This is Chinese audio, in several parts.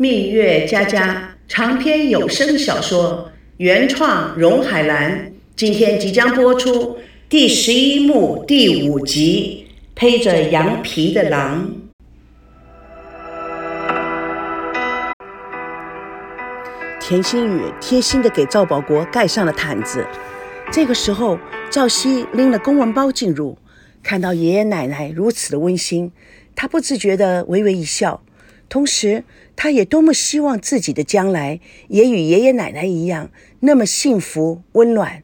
蜜月佳佳长篇有声小说原创，荣海兰今天即将播出第十一幕第五集《披着羊皮的狼》。田心雨贴心的给赵保国盖上了毯子。这个时候，赵熙拎了公文包进入，看到爷爷奶奶如此的温馨，他不自觉的微微一笑。同时，他也多么希望自己的将来也与爷爷奶奶一样那么幸福温暖。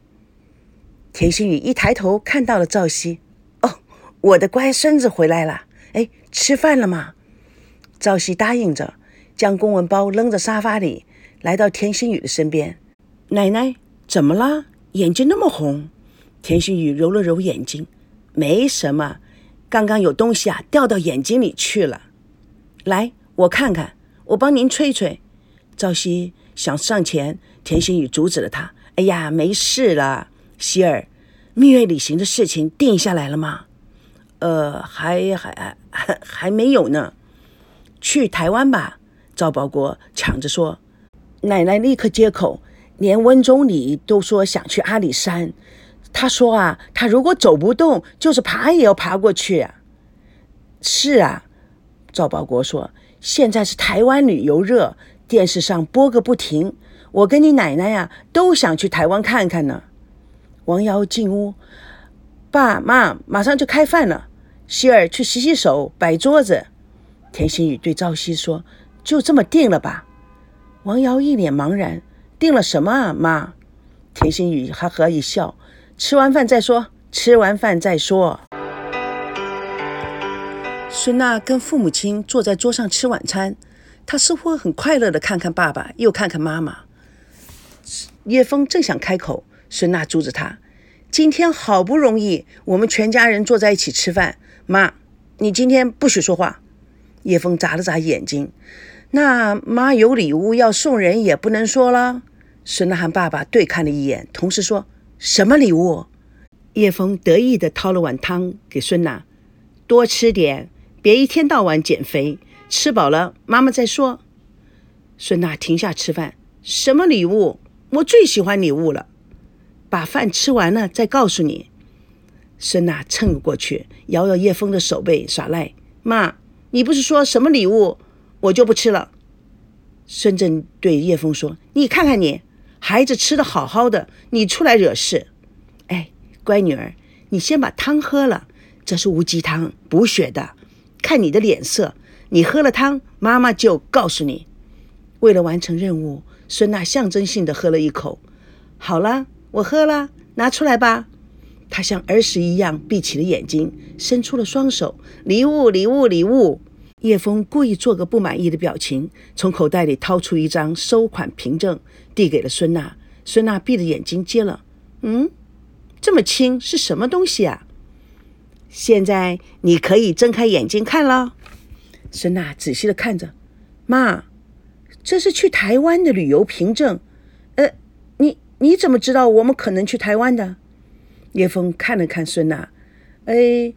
田心雨一抬头看到了赵熙，哦，我的乖孙子回来了。哎，吃饭了吗？赵熙答应着，将公文包扔在沙发里，来到田心雨的身边。奶奶，怎么了？眼睛那么红？田心雨揉了揉眼睛，没什么，刚刚有东西啊掉到眼睛里去了。来。我看看，我帮您吹吹。赵熙想上前，田心雨阻止了他。哎呀，没事了，希儿，蜜月旅行的事情定下来了吗？呃，还还还还没有呢。去台湾吧。赵保国抢着说。奶奶立刻接口，连温总理都说想去阿里山。他说啊，他如果走不动，就是爬也要爬过去啊。是啊，赵保国说。现在是台湾旅游热，电视上播个不停。我跟你奶奶呀，都想去台湾看看呢。王瑶进屋，爸妈马上就开饭了。希儿去洗洗手，摆桌子。田心雨对赵熙说：“就这么定了吧？”王瑶一脸茫然：“定了什么啊，妈？”田心雨哈哈一笑：“吃完饭再说，吃完饭再说。”孙娜跟父母亲坐在桌上吃晚餐，她似乎很快乐的看看爸爸，又看看妈妈。叶枫正想开口，孙娜阻止他：“今天好不容易我们全家人坐在一起吃饭，妈，你今天不许说话。”叶枫眨了眨眼睛：“那妈有礼物要送人，也不能说了。”孙娜和爸爸对看了一眼，同时说：“什么礼物？”叶枫得意的掏了碗汤给孙娜：“多吃点。”别一天到晚减肥，吃饱了妈妈再说。孙娜停下吃饭，什么礼物？我最喜欢礼物了。把饭吃完了再告诉你。孙娜蹭过去，摇摇叶枫的手背耍赖。妈，你不是说什么礼物，我就不吃了。孙正对叶枫说：“你看看你，孩子吃的好好的，你出来惹事。哎，乖女儿，你先把汤喝了，这是乌鸡汤，补血的。”看你的脸色，你喝了汤，妈妈就告诉你。为了完成任务，孙娜象征性的喝了一口。好了，我喝了，拿出来吧。她像儿时一样闭起了眼睛，伸出了双手。礼物，礼物，礼物。叶枫故意做个不满意的表情，从口袋里掏出一张收款凭证，递给了孙娜。孙娜闭着眼睛接了。嗯，这么轻，是什么东西啊？现在你可以睁开眼睛看了。孙娜仔细的看着，妈，这是去台湾的旅游凭证。呃，你你怎么知道我们可能去台湾的？叶枫看了看孙娜，哎，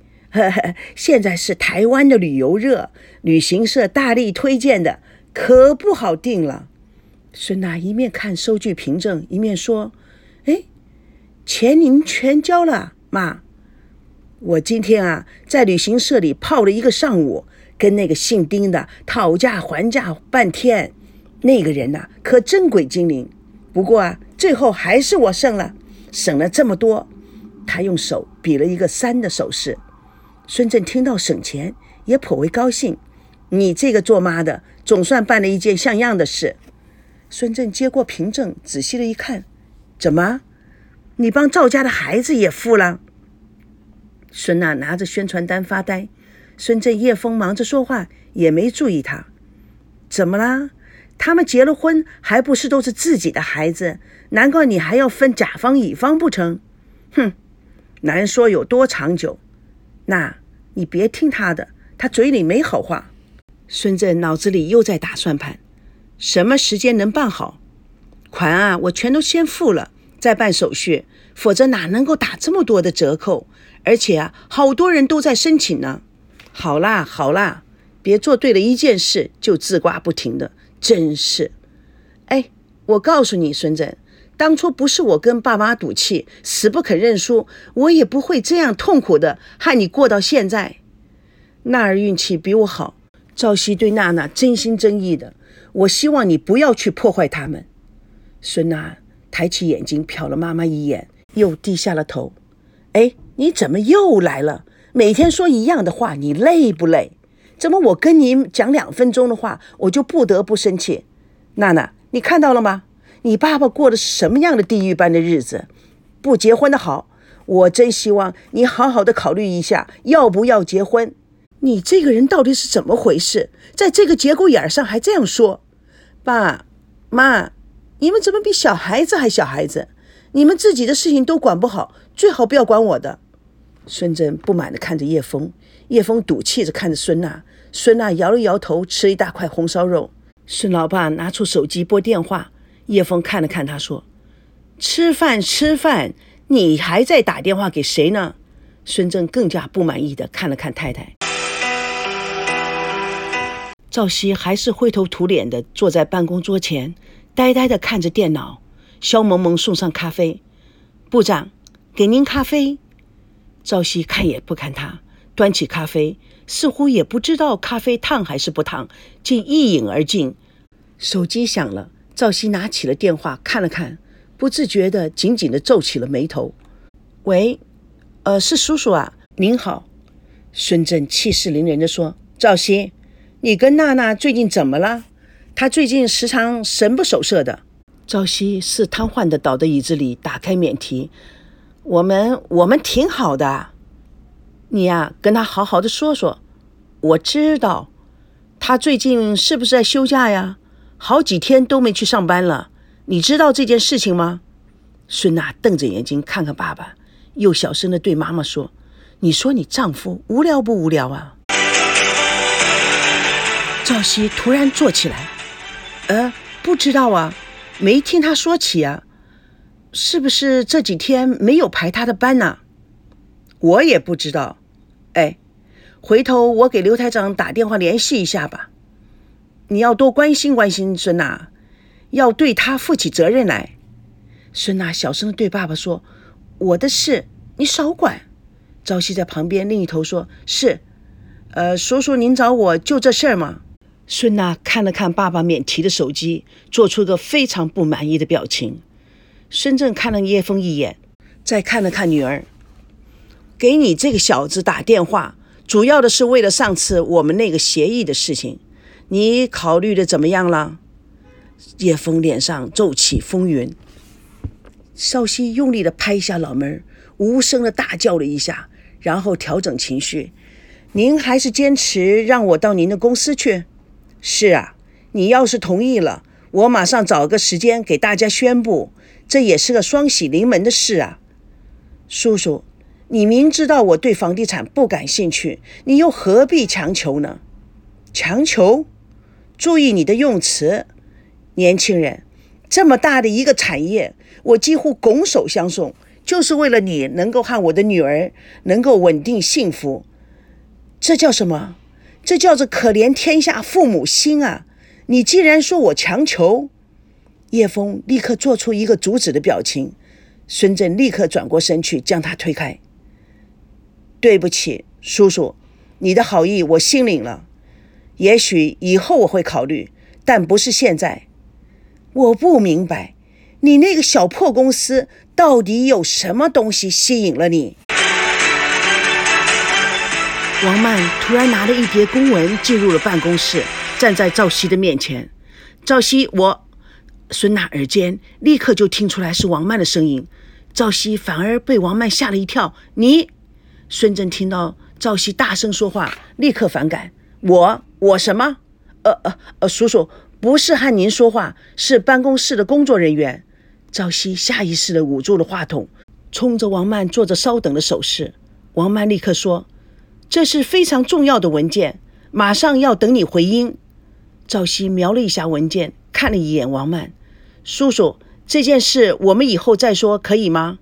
现在是台湾的旅游热，旅行社大力推荐的，可不好定了。孙娜一面看收据凭证，一面说：“哎，钱您全交了，妈。”我今天啊，在旅行社里泡了一个上午，跟那个姓丁的讨价还价半天。那个人呐，可真鬼精灵。不过啊，最后还是我胜了，省了这么多。他用手比了一个三的手势。孙振听到省钱，也颇为高兴。你这个做妈的，总算办了一件像样的事。孙振接过凭证，仔细的一看，怎么，你帮赵家的孩子也付了？孙娜拿着宣传单发呆，孙振叶枫忙着说话，也没注意他。怎么啦？他们结了婚，还不是都是自己的孩子？难怪你还要分甲方乙方不成？哼，难说有多长久。那你别听他的，他嘴里没好话。孙振脑子里又在打算盘，什么时间能办好？款啊，我全都先付了，再办手续，否则哪能够打这么多的折扣？而且啊，好多人都在申请呢。好啦，好啦，别做对了一件事就自挂不停的，真是，哎，我告诉你，孙振，当初不是我跟爸妈赌气，死不肯认输，我也不会这样痛苦的害你过到现在。娜儿运气比我好，赵熙对娜娜真心真意的，我希望你不要去破坏他们。孙娜抬起眼睛瞟了妈妈一眼，又低下了头。哎，你怎么又来了？每天说一样的话，你累不累？怎么我跟你讲两分钟的话，我就不得不生气？娜娜，你看到了吗？你爸爸过的是什么样的地狱般的日子？不结婚的好，我真希望你好好的考虑一下，要不要结婚？你这个人到底是怎么回事？在这个节骨眼上还这样说？爸妈，你们怎么比小孩子还小孩子？你们自己的事情都管不好，最好不要管我的。孙振不满地看着叶枫，叶枫赌气着看着孙娜，孙娜摇了摇头，吃一大块红烧肉。孙老爸拿出手机拨电话，叶枫看了看他，说：“吃饭吃饭，你还在打电话给谁呢？”孙振更加不满意地看了看太太。赵熙还是灰头土脸地坐在办公桌前，呆呆地看着电脑。肖萌萌送上咖啡，部长，给您咖啡。赵熙看也不看他，端起咖啡，似乎也不知道咖啡烫还是不烫，竟一饮而尽。手机响了，赵熙拿起了电话，看了看，不自觉地紧紧地皱起了眉头。喂，呃，是叔叔啊，您好。孙振气势凌人地说：“赵熙，你跟娜娜最近怎么了？她最近时常神不守舍的。”赵熙是瘫痪的，倒在椅子里，打开免提。我们我们挺好的，你呀，跟他好好的说说。我知道，他最近是不是在休假呀？好几天都没去上班了。你知道这件事情吗？孙娜瞪着眼睛看看爸爸，又小声的对妈妈说：“你说你丈夫无聊不无聊啊？”赵熙突然坐起来，呃，不知道啊。没听他说起啊，是不是这几天没有排他的班呢？我也不知道。哎，回头我给刘台长打电话联系一下吧。你要多关心关心孙娜，要对他负起责任来。孙娜小声的对爸爸说：“我的事你少管。”朝夕在旁边另一头说：“是，呃，叔叔您找我就这事儿吗？”孙娜看了看爸爸免提的手机，做出个非常不满意的表情。孙正看了叶枫一眼，再看了看女儿，给你这个小子打电话，主要的是为了上次我们那个协议的事情，你考虑的怎么样了？叶枫脸上骤起风云，少熙用力的拍一下脑门，无声的大叫了一下，然后调整情绪：“您还是坚持让我到您的公司去？”是啊，你要是同意了，我马上找个时间给大家宣布，这也是个双喜临门的事啊。叔叔，你明知道我对房地产不感兴趣，你又何必强求呢？强求？注意你的用词，年轻人，这么大的一个产业，我几乎拱手相送，就是为了你能够和我的女儿能够稳定幸福，这叫什么？这叫做可怜天下父母心啊！你既然说我强求，叶枫立刻做出一个阻止的表情。孙振立刻转过身去将他推开。对不起，叔叔，你的好意我心领了。也许以后我会考虑，但不是现在。我不明白，你那个小破公司到底有什么东西吸引了你？王曼突然拿了一叠公文进入了办公室，站在赵熙的面前。赵熙，我……孙娜耳尖立刻就听出来是王曼的声音，赵熙反而被王曼吓了一跳。你，孙振听到赵熙大声说话，立刻反感。我……我什么？呃呃呃，叔叔不是和您说话，是办公室的工作人员。赵熙下意识地捂住了话筒，冲着王曼做着稍等的手势。王曼立刻说。这是非常重要的文件，马上要等你回音。赵熙瞄了一下文件，看了一眼王曼叔叔，这件事我们以后再说，可以吗？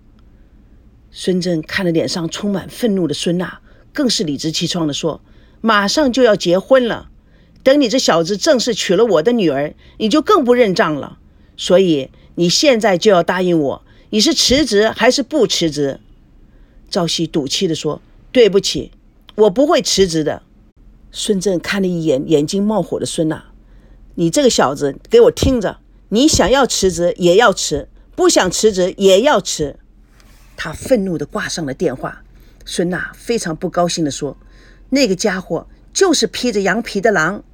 孙振看着脸上充满愤怒的孙娜，更是理直气壮地说：“马上就要结婚了，等你这小子正式娶了我的女儿，你就更不认账了。所以你现在就要答应我，你是辞职还是不辞职？”赵熙赌气地说：“对不起，我不会辞职的。”孙正看了一眼眼睛冒火的孙娜：“你这个小子，给我听着！你想要辞职也要辞，不想辞职也要辞。”他愤怒地挂上了电话。孙娜非常不高兴地说：“那个家伙就是披着羊皮的狼。”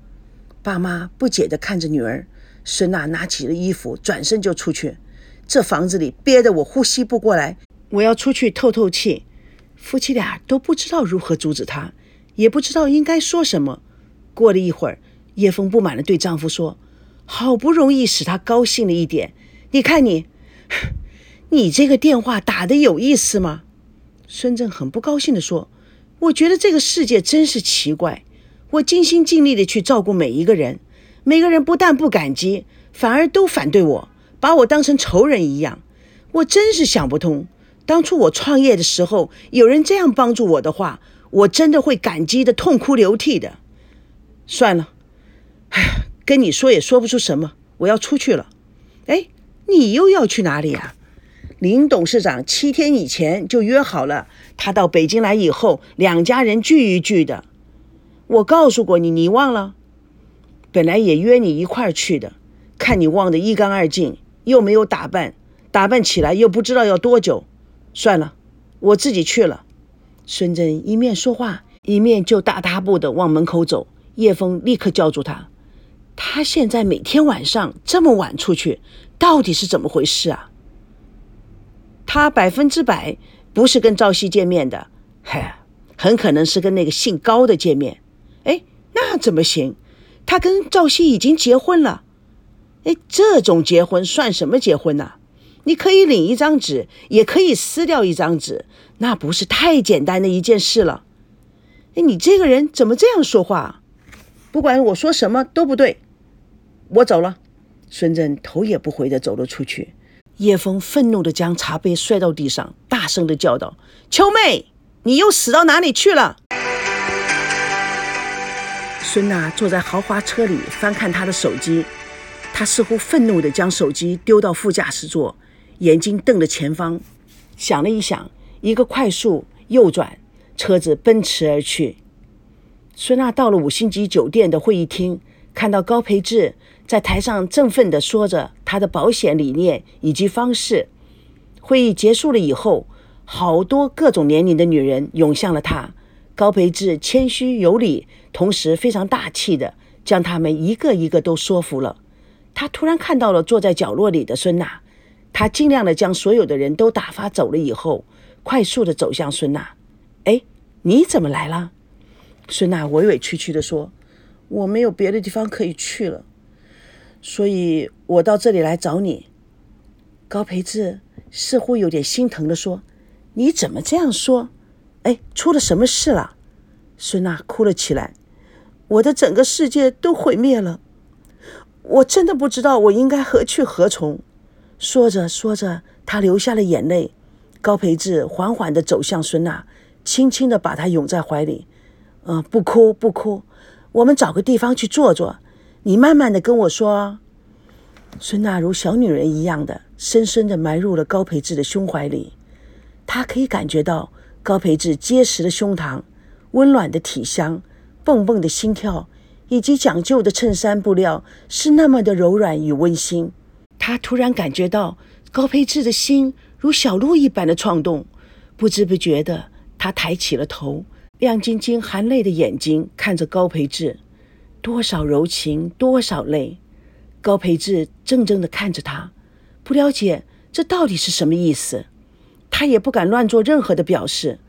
爸妈不解地看着女儿。孙娜拿起了衣服，转身就出去。这房子里憋得我呼吸不过来，我要出去透透气。夫妻俩都不知道如何阻止他，也不知道应该说什么。过了一会儿，叶枫不满地对丈夫说：“好不容易使他高兴了一点，你看你，你这个电话打得有意思吗？”孙正很不高兴地说：“我觉得这个世界真是奇怪，我尽心尽力地去照顾每一个人。”每个人不但不感激，反而都反对我，把我当成仇人一样。我真是想不通，当初我创业的时候，有人这样帮助我的话，我真的会感激的痛哭流涕的。算了，唉，跟你说也说不出什么，我要出去了。哎，你又要去哪里啊？林董事长七天以前就约好了，他到北京来以后，两家人聚一聚的。我告诉过你，你忘了？本来也约你一块儿去的，看你忘得一干二净，又没有打扮，打扮起来又不知道要多久。算了，我自己去了。孙真一面说话，一面就大踏步的往门口走。叶枫立刻叫住他：“他现在每天晚上这么晚出去，到底是怎么回事啊？”他百分之百不是跟赵熙见面的，嗨，很可能是跟那个姓高的见面。哎，那怎么行？他跟赵熙已经结婚了，哎，这种结婚算什么结婚呢？你可以领一张纸，也可以撕掉一张纸，那不是太简单的一件事了？哎，你这个人怎么这样说话？不管我说什么都不对，我走了。孙振头也不回的走了出去。叶枫愤怒的将茶杯摔到地上，大声的叫道：“秋妹，你又死到哪里去了？”孙娜坐在豪华车里翻看她的手机，她似乎愤怒地将手机丢到副驾驶座，眼睛瞪着前方，想了一想，一个快速右转，车子奔驰而去。孙娜到了五星级酒店的会议厅，看到高培志在台上振奋地说着他的保险理念以及方式。会议结束了以后，好多各种年龄的女人涌向了他。高培志谦虚有礼，同时非常大气的将他们一个一个都说服了。他突然看到了坐在角落里的孙娜，他尽量的将所有的人都打发走了以后，快速的走向孙娜。哎，你怎么来了？孙娜委委屈屈的说：“我没有别的地方可以去了，所以我到这里来找你。”高培志似乎有点心疼的说：“你怎么这样说？”哎，出了什么事了？孙娜哭了起来。我的整个世界都毁灭了，我真的不知道我应该何去何从。说着说着，她流下了眼泪。高培志缓缓地走向孙娜，轻轻地把她拥在怀里。嗯，不哭不哭，我们找个地方去坐坐。你慢慢的跟我说。孙娜如小女人一样的深深地埋入了高培志的胸怀里，她可以感觉到。高培志结实的胸膛，温暖的体香，蹦蹦的心跳，以及讲究的衬衫布料，是那么的柔软与温馨。他突然感觉到高培志的心如小鹿一般的创动，不知不觉的，他抬起了头，亮晶晶含泪的眼睛看着高培志，多少柔情，多少泪。高培志怔怔的看着他，不了解这到底是什么意思。他也不敢乱做任何的表示，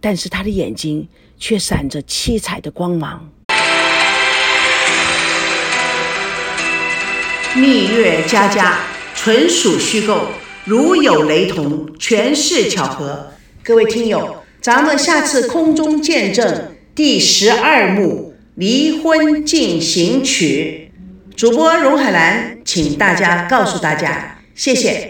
但是他的眼睛却闪着七彩的光芒。蜜月佳佳纯属虚构，如有雷同，全是巧合。各位听友，咱们下次空中见证第十二幕《离婚进行曲》。主播荣海兰，请大家告诉大家，谢谢。